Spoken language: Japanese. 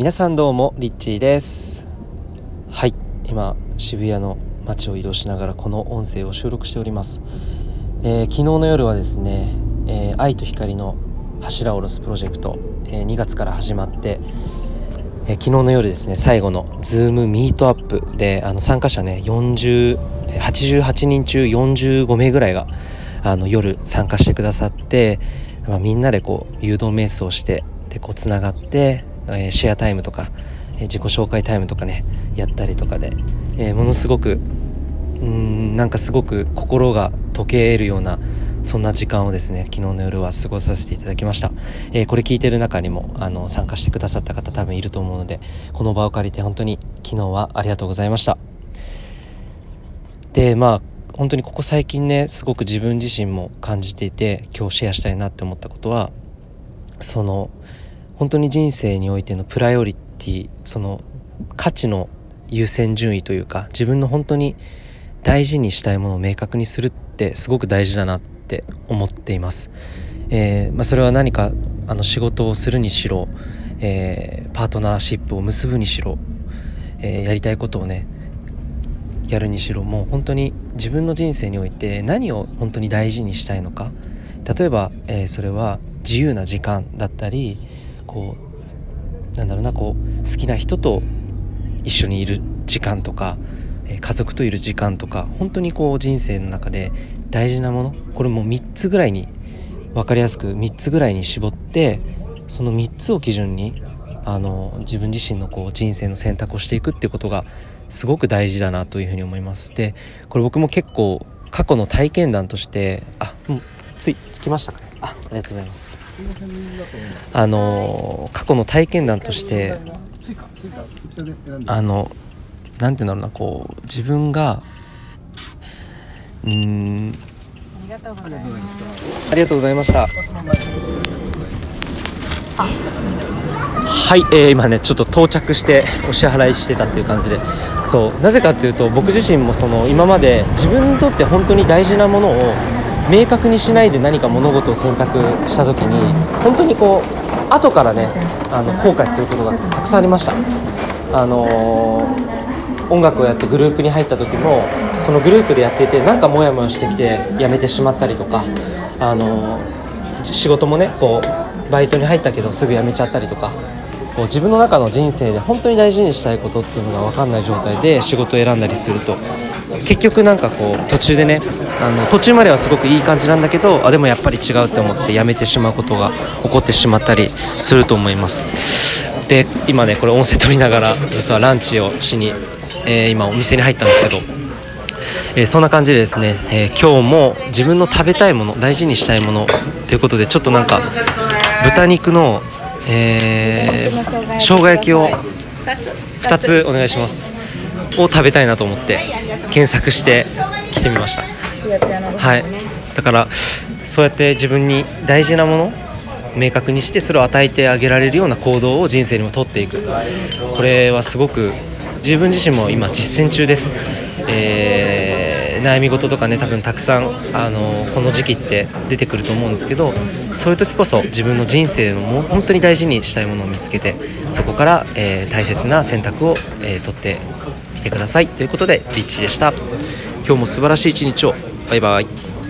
皆さんどうもリッチーです。はい今渋谷の街を移動しながらこの音声を収録しております、えー、昨日の夜はですね、えー、愛と光の柱を下ろすプロジェクト、えー、2月から始まって、え昨日の夜ですね最後の Zoom ミートアップであの参加者ね4088人中45名ぐらいがあの夜参加してくださって、まあ、みんなでこう誘導瞑想してでこうつながってえ、シェアタイムとか、え、自己紹介タイムとかねやったりとかで、え、ものすごくうんなんかすごく心が溶けるようなそんな時間をですね昨日の夜は過ごさせていただきました、えー、これ聞いてる中にもあの参加してくださった方多分いると思うのでこの場を借りて本当に昨日はありがとうございました。でまあ本当にここ最近ねすごく自分自身も感じていて今日シェアしたいなって思ったことはその本当に人生においてのプライオリティその価値の優先順位というか自分の本当に大事にしたいものを明確にするってすごく大事だなって思っています。えー、まあ、それは何かあの仕事をするにしろ、えー、パートナーシップを結ぶにしろ、えー、やりたいことをねやるにしろもう本当に自分の人生において何を本当に大事にしたいのか例えば、えそれは自由な時間だったりこうなんだろうなこう好きな人と一緒にいる時間とか家族といる時間とか本当にこう人生の中で大事なものこれも3つぐらいに分かりやすく3つぐらいに絞ってその3つを基準にあの自分自身のこう人生の選択をしていくってことがすごく大事だなというふうに思います。でこれ僕も結構過去の体験談としてあもうついつきましたかねあありがとうございます。あの過去の体験談としてあのなんていうんだろうなこう自分がうんありがとうございました。はい、えー、今ねちょっと到着してお支払いしてたっていう感じで。そうなぜかっていうと僕自身もその今まで自分にとって本当に大事なものを明確にしないで何か物事を選択した時に本当にこう後からねあの後悔することがたくさんありました。あのー、音楽をやってグループに入った時もそのグループでやっていてなんかモヤモヤしてきて辞めてしまったりとか、あのー、仕事もねこうバイトに入ったけどすぐ辞めちゃったりとかこう自分の中の人生で本当に大事にしたいことっていうのが分かんない状態で仕事を選んだりすると結局なんかこう途中でねあの途中まではすごくいい感じなんだけどあでもやっぱり違うって思ってやめてしまうことが起こってしまったりすると思います。で今ねこれ音声取りながら実はランチをしに、えー、今お店に入ったんですけど、えー、そんな感じでですね、えー、今日も自分の食べたいもの大事にしたいものということでちょっとなんか豚肉の、えー、生姜焼きを2つお願いします。を食べたいなと思って。検索して来てみました。はい。だからそうやって自分に大事なもの明確にしてそれを与えてあげられるような行動を人生にもとっていく。これはすごく自分自身も今実践中です、えー、悩み事とかね多分たくさんあのこの時期って出てくると思うんですけどそういう時こそ自分の人生のも本当に大事にしたいものを見つけてそこから、えー、大切な選択を、えー、取って来てください。ということでリッチでした。今日も素晴らしい一日を。バイバイ。